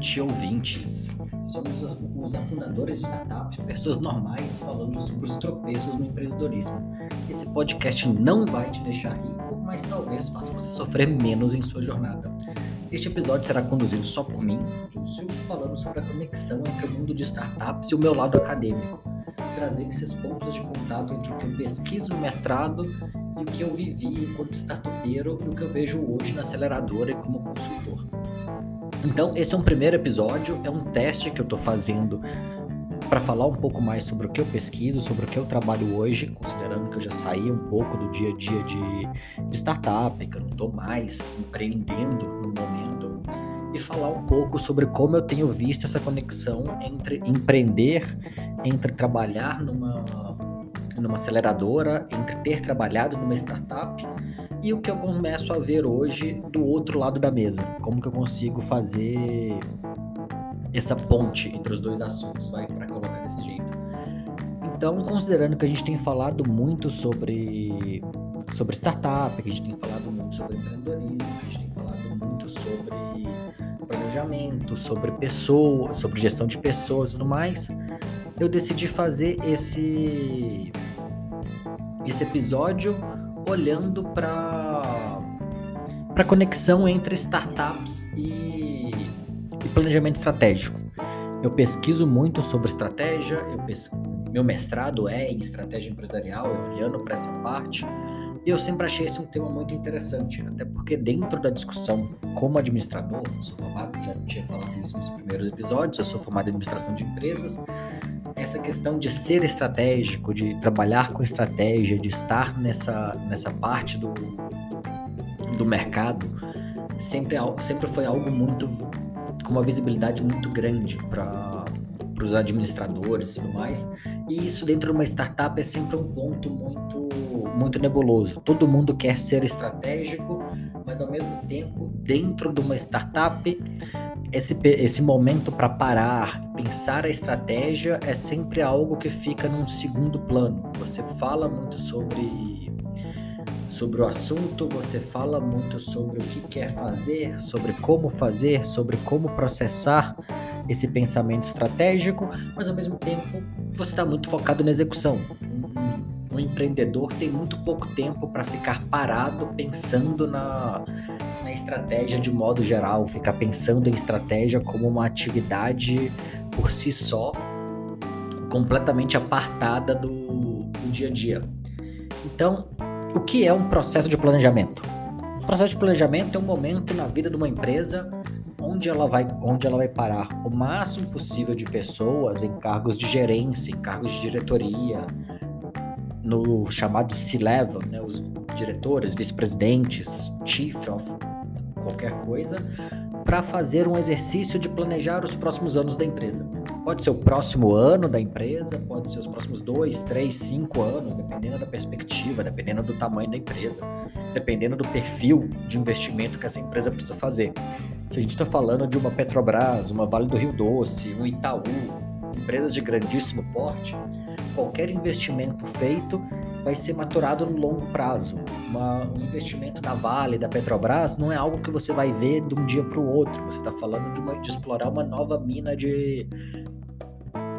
noite, ouvintes. Somos os, os afundadores de startups, pessoas normais falando sobre os tropeços no empreendedorismo. Esse podcast não vai te deixar rico, mas talvez faça você sofrer menos em sua jornada. Este episódio será conduzido só por mim, Lúcio, falando sobre a conexão entre o mundo de startups e o meu lado acadêmico, trazendo esses pontos de contato entre o que eu pesquiso no mestrado e o que eu vivi enquanto startupeiro e o que eu vejo hoje na aceleradora e como consultor. Então, esse é um primeiro episódio, é um teste que eu estou fazendo para falar um pouco mais sobre o que eu pesquiso, sobre o que eu trabalho hoje, considerando que eu já saí um pouco do dia a dia de, startup, que eu não estou mais empreendendo no momento, e falar um pouco sobre como eu tenho visto essa conexão entre empreender, entre trabalhar numa, numa aceleradora, entre ter trabalhado numa startup e o que eu começo a ver hoje do outro lado da mesa. Como que eu consigo fazer essa ponte entre os dois assuntos, vai, para colocar desse jeito. Então, considerando que a gente tem falado muito sobre, sobre startup, que a gente tem falado muito sobre empreendedorismo, que a gente tem falado muito sobre planejamento, sobre pessoas, sobre gestão de pessoas e tudo mais, eu decidi fazer esse, esse episódio olhando para a conexão entre startups e, e, planejamento estratégico. Eu pesquiso muito sobre estratégia, eu meu mestrado é em estratégia empresarial, olhando para essa parte, e eu sempre achei esse um tema muito interessante, até porque dentro da discussão como administrador, eu sou formado, já tinha falado isso nos primeiros episódios, eu sou formado em administração de empresas, essa questão de ser estratégico, de trabalhar com estratégia, de estar nessa, nessa parte do, do mercado, sempre, sempre foi algo muito com uma visibilidade muito grande para os administradores e tudo mais. E isso dentro de uma startup é sempre um ponto muito muito nebuloso. Todo mundo quer ser estratégico, mas ao mesmo tempo, dentro de uma startup, esse, esse momento para parar, pensar a estratégia é sempre algo que fica num segundo plano. Você fala muito sobre sobre o assunto, você fala muito sobre o que quer fazer, sobre como fazer, sobre como processar esse pensamento estratégico, mas ao mesmo tempo você está muito focado na execução. Um, um empreendedor tem muito pouco tempo para ficar parado pensando na, na estratégia de modo geral, ficar pensando em estratégia como uma atividade por si só, completamente apartada do, do dia a dia. Então, o que é um processo de planejamento? O processo de planejamento é um momento na vida de uma empresa onde ela vai, onde ela vai parar o máximo possível de pessoas em cargos de gerência, em cargos de diretoria, no chamado C-level, né, os diretores, vice-presidentes, chief of qualquer coisa, para fazer um exercício de planejar os próximos anos da empresa. Pode ser o próximo ano da empresa, pode ser os próximos dois, três, cinco anos, dependendo da perspectiva, dependendo do tamanho da empresa, dependendo do perfil de investimento que essa empresa precisa fazer. Se a gente está falando de uma Petrobras, uma Vale do Rio Doce, um Itaú, empresas de grandíssimo porte, qualquer investimento feito vai ser maturado no longo prazo. Uma, um investimento da Vale, da Petrobras, não é algo que você vai ver de um dia para o outro. Você está falando de, uma, de explorar uma nova mina de,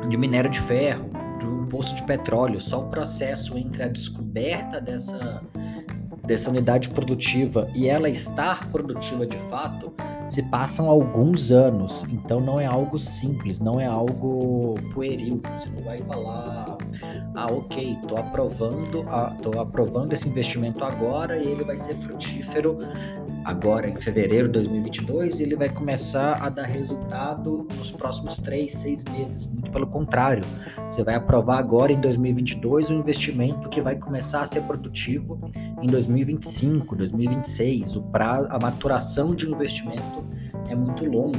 de minério de ferro, de um poço de petróleo. Só o processo entre a descoberta dessa, dessa unidade produtiva e ela estar produtiva de fato se passam alguns anos. Então não é algo simples, não é algo pueril. Você não vai falar, ah, ok, tô aprovando, ah, tô aprovando esse investimento agora e ele vai ser frutífero agora em fevereiro de 2022 e ele vai começar a dar resultado nos próximos três, seis meses. Muito pelo contrário, você vai aprovar agora em 2022 um investimento que vai começar a ser produtivo em 2025, 2026. O prazo, a maturação de um investimento é muito longo.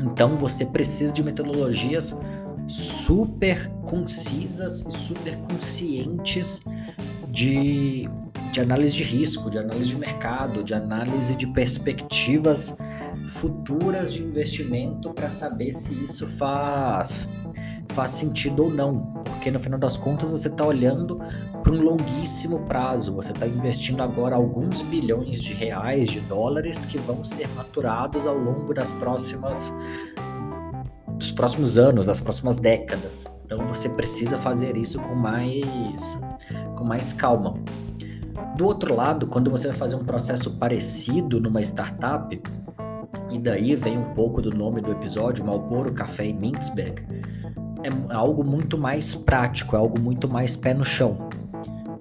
Então você precisa de metodologias super concisas e super conscientes de, de análise de risco, de análise de mercado, de análise de perspectivas futuras de investimento para saber se isso faz faz sentido ou não, porque no final das contas você está olhando para um longuíssimo prazo, você está investindo agora alguns bilhões de reais, de dólares que vão ser maturados ao longo das próximas dos próximos anos, das próximas décadas. Então você precisa fazer isso com mais com mais calma. Do outro lado, quando você vai fazer um processo parecido numa startup, e daí vem um pouco do nome do episódio, Malboro Café e Mintzberg, é algo muito mais prático, é algo muito mais pé no chão.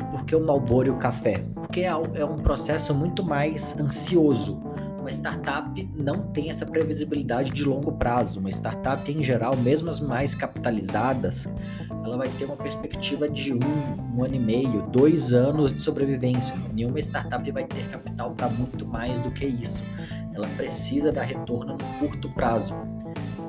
Por que o Malboro e o café? Porque é, é um processo muito mais ansioso. Uma startup não tem essa previsibilidade de longo prazo. Uma startup, em geral, mesmo as mais capitalizadas, ela vai ter uma perspectiva de um, um ano e meio, dois anos de sobrevivência. Nenhuma startup vai ter capital para muito mais do que isso. Ela precisa dar retorno no curto prazo.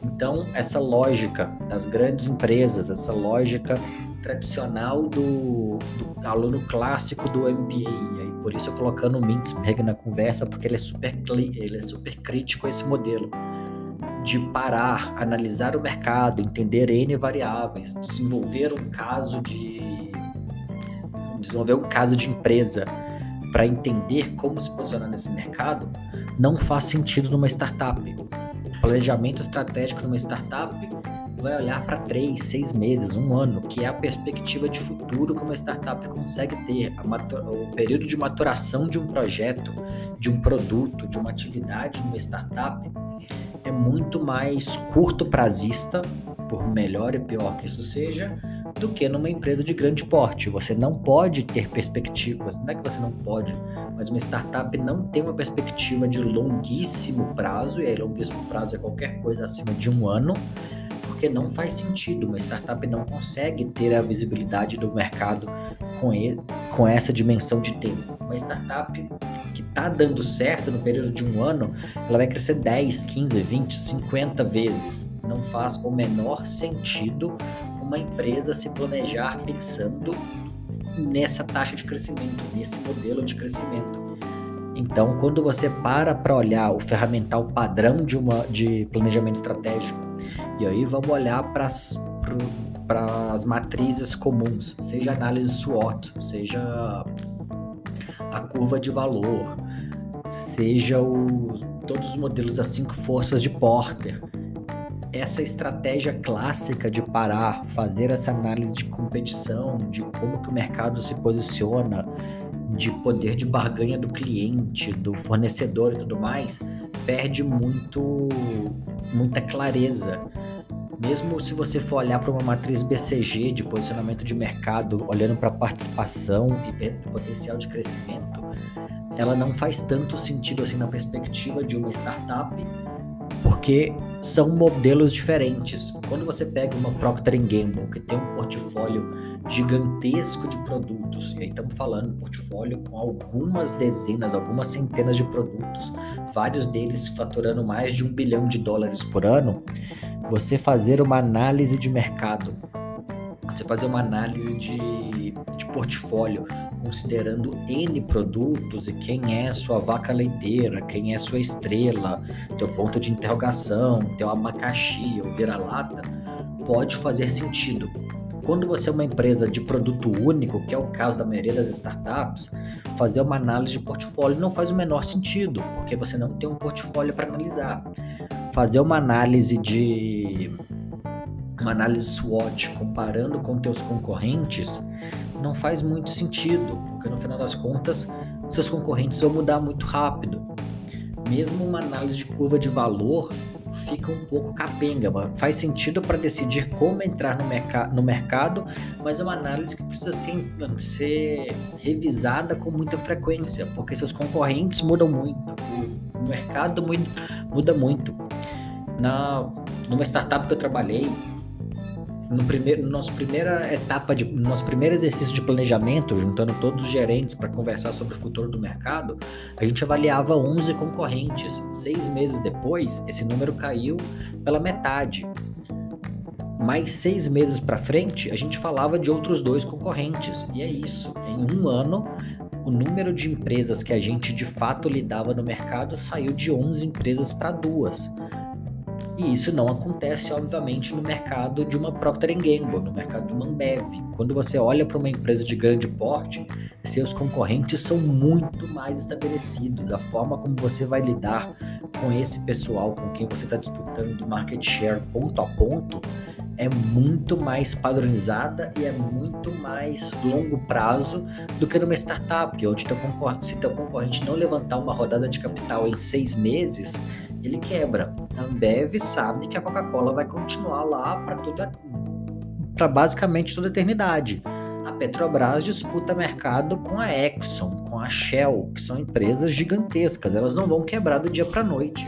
Então, essa lógica das grandes empresas, essa lógica tradicional do, do aluno clássico do MBA, e por isso eu colocando o Mintzberg na conversa, porque ele é super, ele é super crítico a esse modelo de parar, analisar o mercado, entender N variáveis, desenvolver um caso de desenvolver um caso de empresa para entender como se posicionar nesse mercado, não faz sentido numa startup. O planejamento estratégico numa startup vai olhar para três, seis meses, um ano, que é a perspectiva de futuro que uma startup consegue ter. o período de maturação de um projeto, de um produto, de uma atividade numa startup é muito mais curto prazista, por melhor e pior que isso seja, do que numa empresa de grande porte. Você não pode ter perspectivas, não é que você não pode, mas uma startup não tem uma perspectiva de longuíssimo prazo, e aí longuíssimo prazo é qualquer coisa acima de um ano, porque não faz sentido. Uma startup não consegue ter a visibilidade do mercado com, ele, com essa dimensão de tempo. Uma startup que está dando certo no período de um ano, ela vai crescer 10, 15, 20, 50 vezes. Não faz o menor sentido uma empresa se planejar pensando nessa taxa de crescimento, nesse modelo de crescimento. Então, quando você para para olhar o ferramental padrão de, uma, de planejamento estratégico, e aí vamos olhar para as matrizes comuns, seja análise SWOT, seja a curva de valor, seja o, todos os modelos das cinco forças de Porter. Essa estratégia clássica de parar, fazer essa análise de competição, de como que o mercado se posiciona, de poder de barganha do cliente, do fornecedor e tudo mais, perde muito muita clareza. Mesmo se você for olhar para uma matriz BCG de posicionamento de mercado, olhando para participação e potencial de crescimento, ela não faz tanto sentido assim na perspectiva de uma startup porque são modelos diferentes. Quando você pega uma Procter Gamble, que tem um portfólio gigantesco de produtos, e aí estamos falando portfólio com algumas dezenas, algumas centenas de produtos, vários deles faturando mais de um bilhão de dólares por ano, você fazer uma análise de mercado, você fazer uma análise de, de portfólio, considerando N produtos e quem é sua vaca leiteira, quem é sua estrela, teu ponto de interrogação, teu abacaxi ou vira-lata, pode fazer sentido. Quando você é uma empresa de produto único, que é o caso da maioria das startups, fazer uma análise de portfólio não faz o menor sentido, porque você não tem um portfólio para analisar. Fazer uma análise de uma análise SWOT comparando com teus concorrentes não faz muito sentido, porque no final das contas seus concorrentes vão mudar muito rápido. Mesmo uma análise de curva de valor fica um pouco capenga, faz sentido para decidir como entrar no, merc no mercado, mas é uma análise que precisa ser, ser revisada com muita frequência, porque seus concorrentes mudam muito, o mercado muda muito. Na, numa startup que eu trabalhei, no primeiro, no nosso primeira etapa de no nosso primeiro exercício de planejamento, juntando todos os gerentes para conversar sobre o futuro do mercado, a gente avaliava 11 concorrentes. Seis meses depois, esse número caiu pela metade. Mais seis meses para frente, a gente falava de outros dois concorrentes. E é isso. Em um ano, o número de empresas que a gente de fato lidava no mercado saiu de 11 empresas para duas E isso não acontece, obviamente, no mercado de uma Procter Gamble, no mercado de uma Ambev. Quando você olha para uma empresa de grande porte, seus concorrentes são muito mais estabelecidos. A forma como você vai lidar com esse pessoal com quem você está disputando market share ponto a ponto é muito mais padronizada e é muito mais longo prazo do que numa startup, onde teu se teu concorrente não levantar uma rodada de capital em seis meses, ele quebra. A Ambev sabe que a Coca-Cola vai continuar lá para toda para basicamente toda a eternidade. A Petrobras disputa mercado com a Exxon, com a Shell, que são empresas gigantescas. Elas não vão quebrar do dia para noite.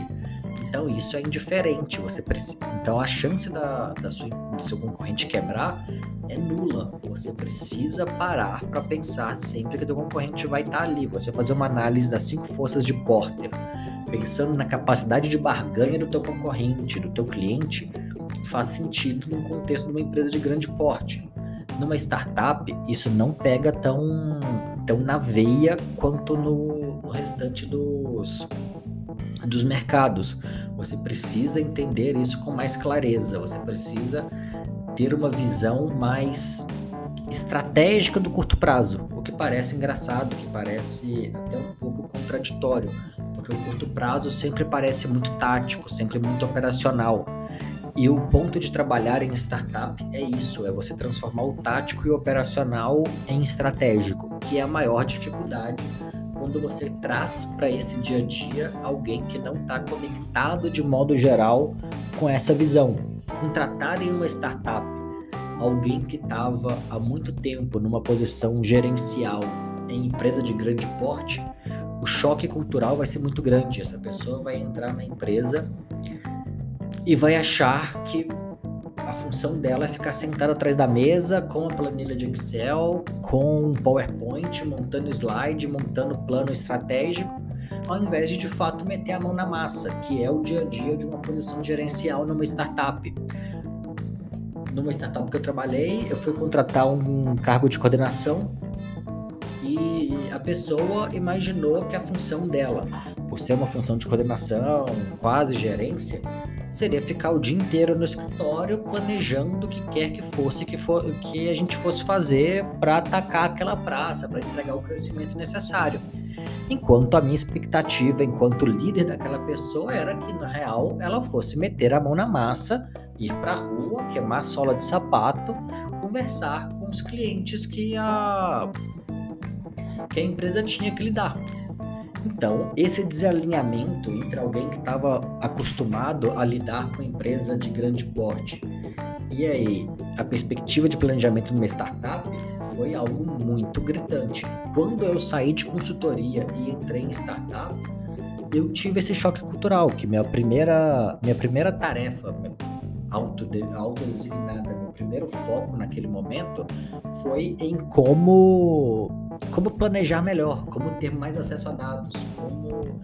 Então isso é indiferente. Você precisa. Então a chance da, da sua, do seu concorrente quebrar é nula. Você precisa parar para pensar sempre que o concorrente vai estar tá ali. Você fazer uma análise das cinco forças de Porter, pensando na capacidade de barganha do teu concorrente, do teu cliente, faz sentido no contexto de uma empresa de grande porte. Numa startup, isso não pega tão, tão na veia quanto no, no restante dos, dos mercados. Você precisa entender isso com mais clareza, você precisa ter uma visão mais estratégica do curto prazo, o que parece engraçado, que parece até um pouco contraditório, porque o curto prazo sempre parece muito tático, sempre muito operacional. E o ponto de trabalhar em startup é isso, é você transformar o tático e o operacional em estratégico, que é a maior dificuldade quando você traz para esse dia a dia alguém que não está conectado de modo geral com essa visão. Contratar em uma startup alguém que estava há muito tempo numa posição gerencial em empresa de grande porte, o choque cultural vai ser muito grande. Essa pessoa vai entrar na empresa e vai achar que a função dela é ficar sentada atrás da mesa com a planilha de Excel, com um PowerPoint, montando slide, montando plano estratégico, ao invés de de fato meter a mão na massa, que é o dia a dia de uma posição gerencial numa startup. Numa startup que eu trabalhei, eu fui contratar um cargo de coordenação e a pessoa imaginou que a função dela, por ser uma função de coordenação, quase gerência, seria ficar o dia inteiro no escritório planejando o que quer que fosse que, for, que a gente fosse fazer para atacar aquela praça, para entregar o crescimento necessário. Enquanto a minha expectativa, enquanto líder daquela pessoa, era que na real ela fosse meter a mão na massa, ir para a rua, queimar a sola de sapato, conversar com os clientes que a que a empresa tinha que lidar. Então, esse desalinhamento entre alguém que estava acostumado a lidar com empresa de grande porte e aí a perspectiva de planejamento numa startup foi algo muito gritante. Quando eu saí de consultoria e entrei em startup, eu tive esse choque cultural, que minha primeira, minha primeira tarefa, autodesignada, meu primeiro foco naquele momento foi em como, como planejar melhor, como ter mais acesso a dados, como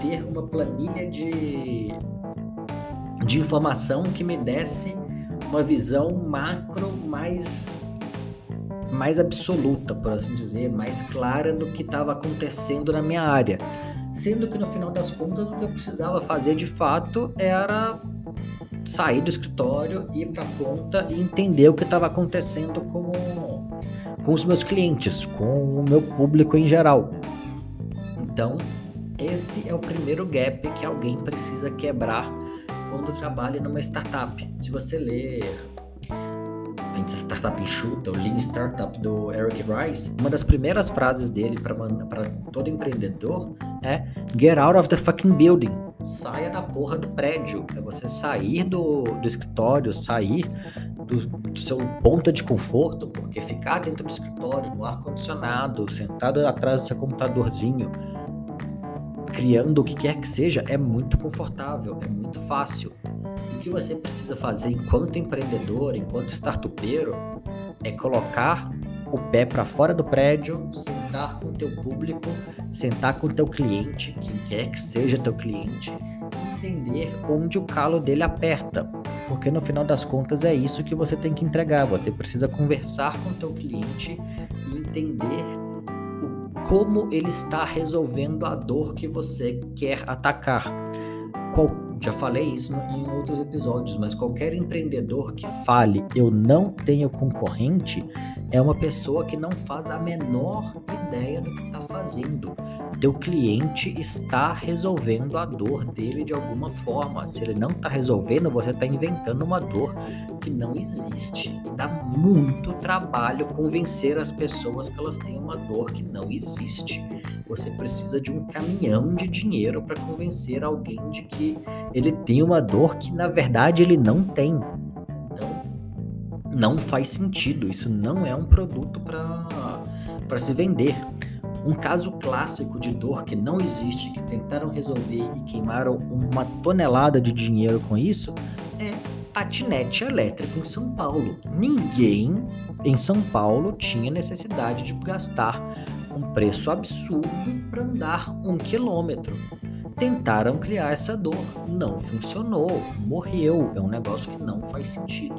ter uma planilha de, de informação que me desse uma visão macro mais mais absoluta, por assim dizer, mais clara do que estava acontecendo na minha área. Sendo que no final das contas o que eu precisava fazer de fato era sair do escritório, ir para a ponta e entender o que estava acontecendo com, com os meus clientes, com o meu público em geral. Então, esse é o primeiro gap que alguém precisa quebrar quando trabalha numa startup. Se você ler antes Startup Enxuta, o Lean Startup do Eric Rice, uma das primeiras frases dele para todo empreendedor é Get out of the fucking building saia da porra do prédio. É você sair do, do escritório, sair do, do seu ponto de conforto, porque ficar dentro do escritório, no ar-condicionado, sentado atrás do seu computadorzinho, criando o que quer que seja, é muito confortável, é muito fácil. O que você precisa fazer enquanto empreendedor, enquanto startupeiro, é colocar o pé para fora do prédio, sentar com o teu público, sentar com o teu cliente, quem quer que seja teu cliente, entender onde o calo dele aperta, porque no final das contas é isso que você tem que entregar. Você precisa conversar com o teu cliente e entender como ele está resolvendo a dor que você quer atacar. Qual, Já falei isso em outros episódios, mas qualquer empreendedor que fale eu não tenho concorrente é uma pessoa que não faz a menor ideia do que está fazendo. Teu cliente está resolvendo a dor dele de alguma forma. Se ele não está resolvendo, você está inventando uma dor que não existe. E dá muito trabalho convencer as pessoas que elas têm uma dor que não existe. Você precisa de um caminhão de dinheiro para convencer alguém de que ele tem uma dor que na verdade ele não tem não faz sentido. Isso não é um produto para se vender. Um caso clássico de dor que não existe, que tentaram resolver e queimaram uma tonelada de dinheiro com isso, é patinete elétrico em São Paulo. Ninguém em São Paulo tinha necessidade de gastar um preço absurdo para andar um quilômetro. Tentaram criar essa dor, não funcionou, morreu. É um negócio que não faz sentido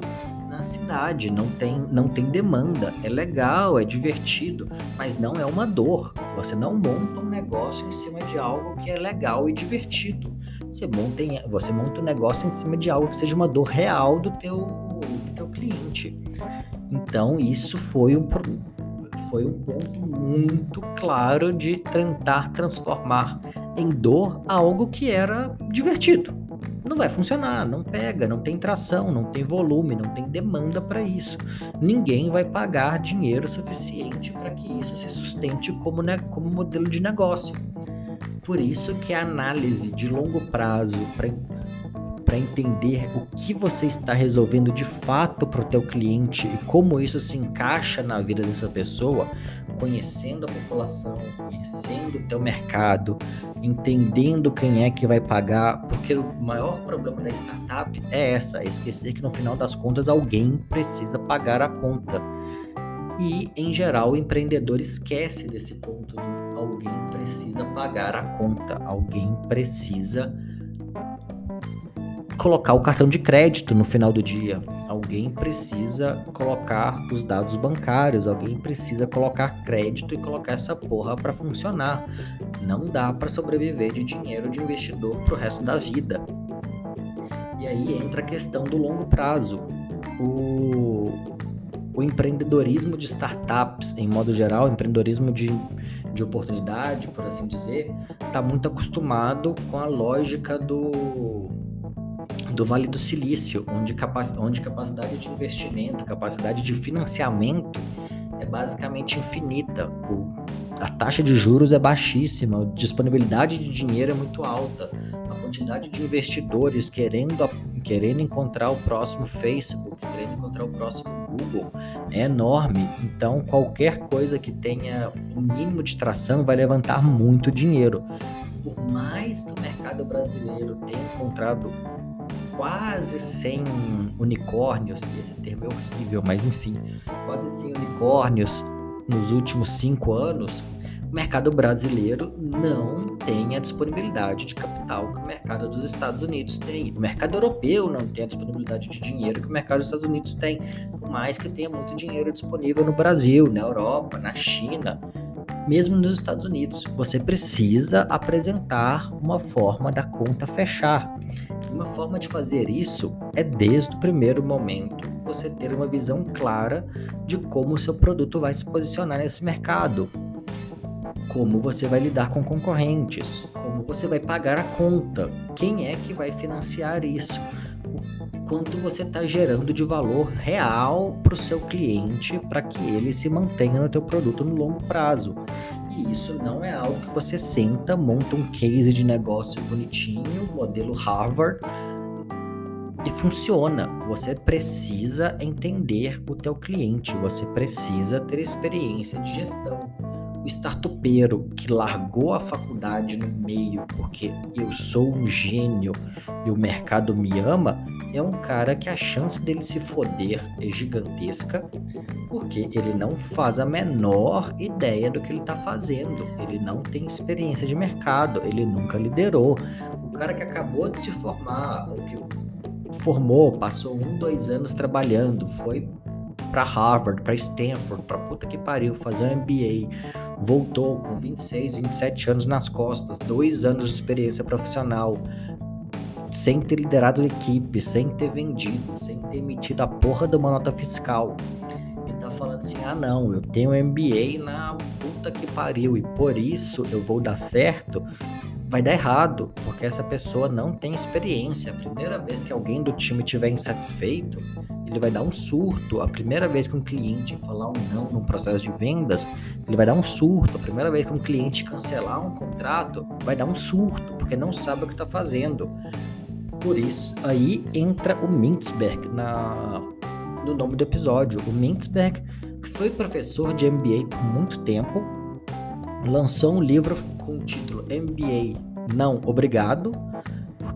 na cidade, não tem, não tem demanda. É legal, é divertido, mas não é uma dor. Você não monta um negócio em cima de algo que é legal e divertido. Você monta, você monta um negócio em cima de algo que seja uma dor real do teu, do teu cliente. Então, isso foi um, foi um ponto muito claro de tentar transformar em dor algo que era divertido não vai funcionar, não pega, não tem tração, não tem volume, não tem demanda para isso. Ninguém vai pagar dinheiro suficiente para que isso se sustente como, né, como modelo de negócio. Por isso que a análise de longo prazo para para entender o que você está resolvendo de fato para o teu cliente e como isso se encaixa na vida dessa pessoa, conhecendo a população, conhecendo o teu mercado, entendendo quem é que vai pagar, porque o maior problema da startup é essa, é esquecer que no final das contas alguém precisa pagar a conta. E, em geral, o empreendedor esquece desse ponto alguém precisa pagar a conta, alguém precisa colocar o cartão de crédito no final do dia. Alguém precisa colocar os dados bancários, alguém precisa colocar crédito e colocar essa porra para funcionar. Não dá para sobreviver de dinheiro de investidor pro resto da vida. E aí entra a questão do longo prazo. O, o empreendedorismo de startups, em modo geral, empreendedorismo de, de oportunidade, por assim dizer, está muito acostumado com a lógica do do Vale do Silício, onde, capac onde capacidade de investimento, capacidade de financiamento é basicamente infinita. O, a taxa de juros é baixíssima, a disponibilidade de dinheiro é muito alta, a quantidade de investidores querendo, querendo encontrar o próximo Facebook, querendo encontrar o próximo Google é enorme. Então, qualquer coisa que tenha o um mínimo de tração vai levantar muito dinheiro. Por mais que o mercado brasileiro tenha encontrado quase 100 unicórnios, esse termo é horrível, mas enfim, quase 100 unicórnios nos últimos cinco anos, o mercado brasileiro não tem a disponibilidade de capital que o mercado dos Estados Unidos tem. O mercado europeu não tem a disponibilidade de dinheiro que o mercado dos Estados Unidos tem, por mais que tenha muito dinheiro disponível no Brasil, na Europa, na China mesmo nos Estados Unidos. Você precisa apresentar uma forma da conta fechar. Uma forma de fazer isso é desde o primeiro momento você ter uma visão clara de como o seu produto vai se posicionar nesse mercado. Como você vai lidar com concorrentes, como você vai pagar a conta, quem é que vai financiar isso, quanto você está gerando de valor real para o seu cliente para que ele se mantenha no teu produto no longo prazo. E isso não é algo que você senta, monta um case de negócio bonitinho, modelo Harvard e funciona. Você precisa entender o teu cliente, você precisa ter experiência de gestão o startupeiro que largou a faculdade no meio porque eu sou um gênio e o mercado me ama, é um cara que a chance dele se foder é gigantesca, porque ele não faz a menor ideia do que ele está fazendo, ele não tem experiência de mercado, ele nunca liderou. O cara que acabou de se formar, ou que formou, passou um, dois anos trabalhando, foi para Harvard, para Stanford, para puta que pariu, fazer um MBA, voltou com 26, 27 anos nas costas, dois anos de experiência profissional, sem ter liderado equipe, sem ter vendido, sem ter emitido a porra de uma nota fiscal. E tá falando assim: ah, não, eu tenho MBA na puta que pariu e por isso eu vou dar certo. Vai dar errado, porque essa pessoa não tem experiência. A primeira vez que alguém do time estiver insatisfeito, ele vai dar um surto. A primeira vez que um cliente falar um não num processo de vendas, ele vai dar um surto. A primeira vez que um cliente cancelar um contrato, vai dar um surto, porque não sabe o que está fazendo. Por isso, aí entra o Mintzberg na, no nome do episódio. O Mintzberg, que foi professor de MBA por muito tempo, lançou um livro com o título MBA Não Obrigado,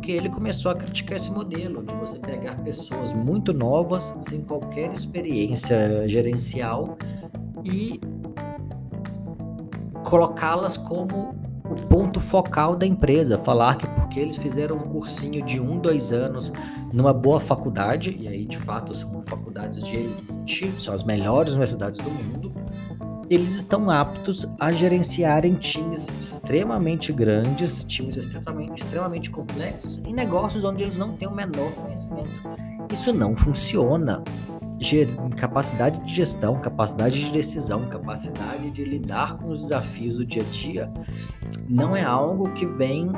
porque ele começou a criticar esse modelo de você pegar pessoas muito novas, sem qualquer experiência gerencial e colocá-las como o ponto focal da empresa, falar que porque eles fizeram um cursinho de um, dois anos numa boa faculdade, e aí de fato são faculdades de elite, são as melhores universidades do mundo, eles estão aptos a gerenciarem times extremamente grandes, times extremamente, extremamente complexos, em negócios onde eles não têm o menor conhecimento. Isso não funciona capacidade de gestão, capacidade de decisão, capacidade de lidar com os desafios do dia a dia, não é algo que vem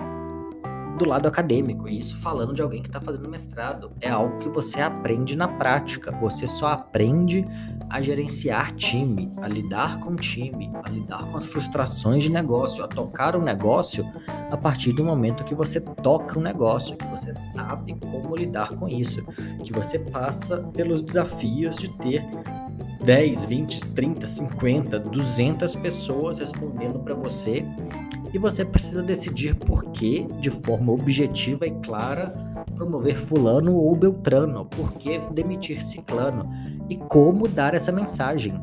do lado acadêmico. E isso falando de alguém que está fazendo mestrado. É algo que você aprende na prática. Você só aprende a gerenciar time, a lidar com time, a lidar com as frustrações de negócio, a tocar o um negócio a partir do momento que você toca o um negócio, que você sabe como lidar com isso, que você passa pelos desafios de ter 10, 20, 30, 50, 200 pessoas respondendo para você e você precisa decidir por que, de forma objetiva e clara, promover fulano ou beltrano, por que demitir ciclano e como dar essa mensagem.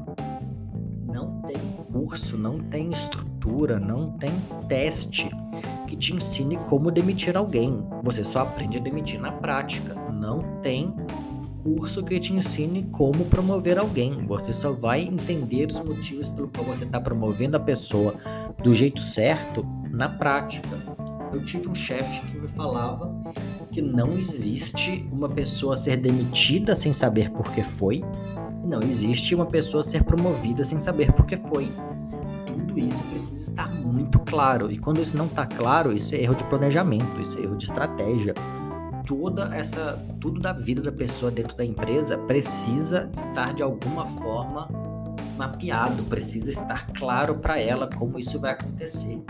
Não tem curso, não tem estrutura, não tem teste que te ensine como demitir alguém. Você só aprende a demitir na prática. Não tem curso que te ensine como promover alguém. Você só vai entender os motivos pelo qual você está promovendo a pessoa do jeito certo na prática. Eu tive um chefe que me falava que não existe uma pessoa ser demitida sem saber por que foi, não existe uma pessoa ser promovida sem saber por que foi. Tudo isso precisa estar muito claro, e quando isso não está claro, isso é erro de planejamento, isso é erro de estratégia toda essa tudo da vida da pessoa dentro da empresa precisa estar de alguma forma mapeado, precisa estar claro para ela como isso vai acontecer.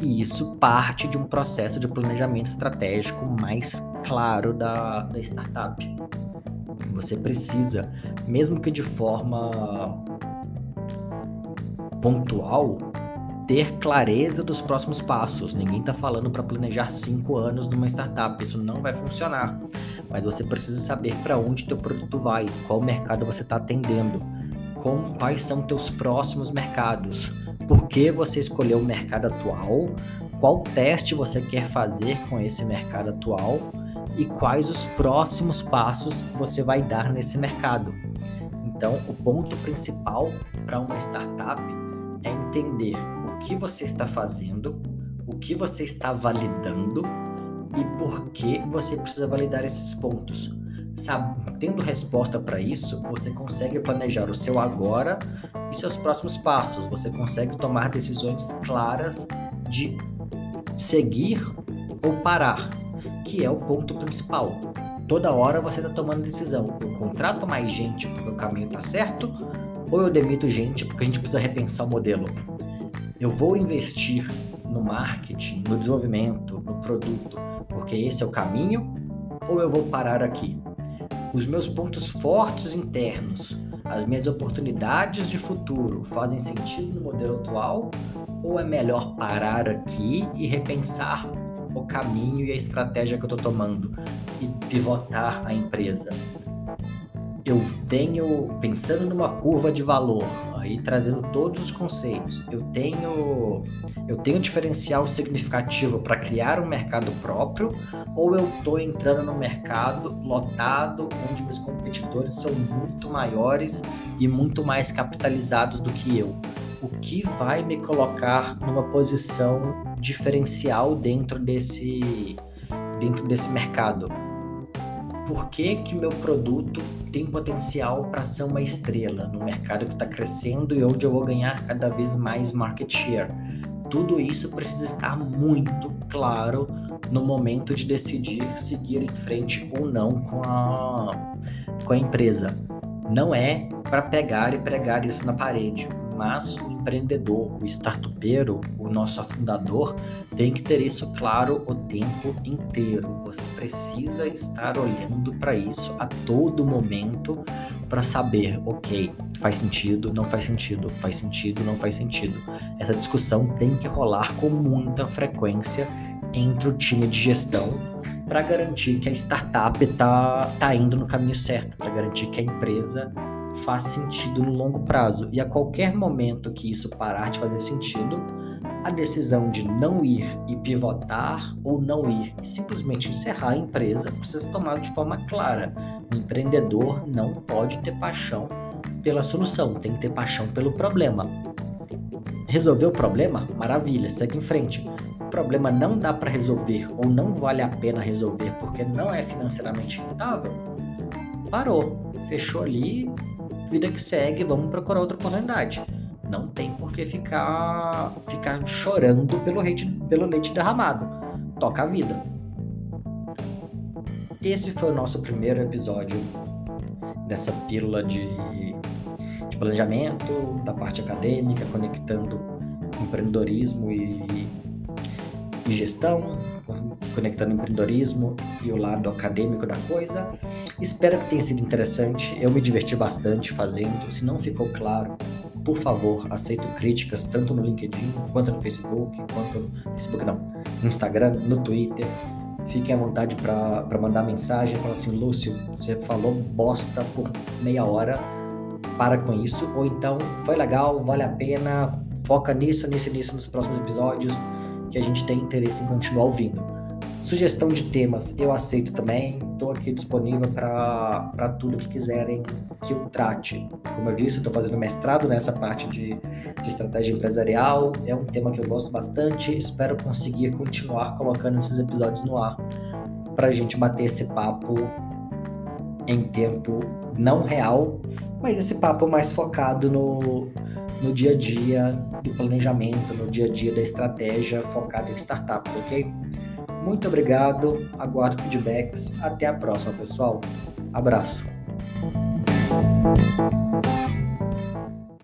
E isso parte de um processo de planejamento estratégico mais claro da, da startup. Você precisa, mesmo que de forma pontual, ter clareza dos próximos passos. Ninguém está falando para planejar cinco anos numa startup, isso não vai funcionar. Mas você precisa saber para onde teu produto vai, qual mercado você está atendendo, com, quais são teus próximos mercados, por que você escolheu o mercado atual, qual teste você quer fazer com esse mercado atual e quais os próximos passos você vai dar nesse mercado. Então, o ponto principal para uma startup é entender que você está fazendo, o que você está validando e por que você precisa validar esses pontos. Sabe, tendo resposta para isso, você consegue planejar o seu agora e seus próximos passos. Você consegue tomar decisões claras de seguir ou parar, que é o ponto principal. Toda hora você está tomando decisão. Eu contrato mais gente porque o caminho está certo, ou eu demito gente porque a gente precisa repensar o modelo eu vou investir no marketing, no desenvolvimento, no produto, porque esse é o caminho, ou eu vou parar aqui? Os meus pontos fortes internos, as minhas oportunidades de futuro fazem sentido no modelo atual? Ou é melhor parar aqui e repensar o caminho e a estratégia que eu estou tomando e pivotar a empresa? Eu tenho, pensando numa curva de valor, aí trazendo todos os conceitos. Eu tenho eu tenho diferencial significativo para criar um mercado próprio ou eu estou entrando no mercado lotado onde meus competidores são muito maiores e muito mais capitalizados do que eu. O que vai me colocar numa posição diferencial dentro desse dentro desse mercado? Por que, que meu produto tem potencial para ser uma estrela no mercado que está crescendo e onde eu vou ganhar cada vez mais market share? Tudo isso precisa estar muito claro no momento de decidir seguir em frente ou não com a, com a empresa. Não é para pegar e pregar isso na parede, mas o empreendedor, o startupeiro, o nosso afundador, tem que ter isso claro o tempo inteiro. Você precisa estar olhando para isso a todo momento para saber, ok, faz sentido, não faz sentido, faz sentido, não faz sentido. Essa discussão tem que rolar com muita frequência entre o time de gestão para garantir que a startup está tá indo no caminho certo, para garantir que a empresa faz sentido no longo prazo. E a qualquer momento que isso parar de fazer sentido, a decisão de não ir e pivotar ou não ir e simplesmente encerrar a empresa precisa ser tomada de forma clara. O empreendedor não pode ter paixão pela solução, tem que ter paixão pelo problema. Resolveu o problema? Maravilha, segue em frente. O problema não dá para resolver ou não vale a pena resolver porque não é financeiramente rentável? Parou, fechou ali, vida que segue, vamos procurar outra oportunidade. Não tem por que ficar, ficar chorando pelo leite, pelo leite derramado. Toca a vida. Esse foi o nosso primeiro episódio dessa pílula de, de planejamento, da parte acadêmica, conectando empreendedorismo e, e gestão, conectando empreendedorismo e o lado acadêmico da coisa. Espero que tenha sido interessante. Eu me diverti bastante fazendo. Se não ficou claro, por favor, aceito críticas tanto no LinkedIn quanto no Facebook, quanto no Facebook não, no Instagram, no Twitter. Fiquem à vontade para mandar mensagem, falar assim, Lúcio, você falou bosta por meia hora, para com isso. Ou então, foi legal, vale a pena, foca nisso, nisso nisso nos próximos episódios, que a gente tem interesse em continuar ouvindo. Sugestão de temas eu aceito também, estou aqui disponível para tudo que quiserem que eu trate. Como eu disse, estou fazendo mestrado nessa parte de, de estratégia empresarial, é um tema que eu gosto bastante, espero conseguir continuar colocando esses episódios no ar para a gente bater esse papo em tempo não real, mas esse papo mais focado no, no dia a dia do planejamento, no dia a dia da estratégia focada em startups, ok? Muito obrigado, aguardo feedbacks. Até a próxima, pessoal. Abraço.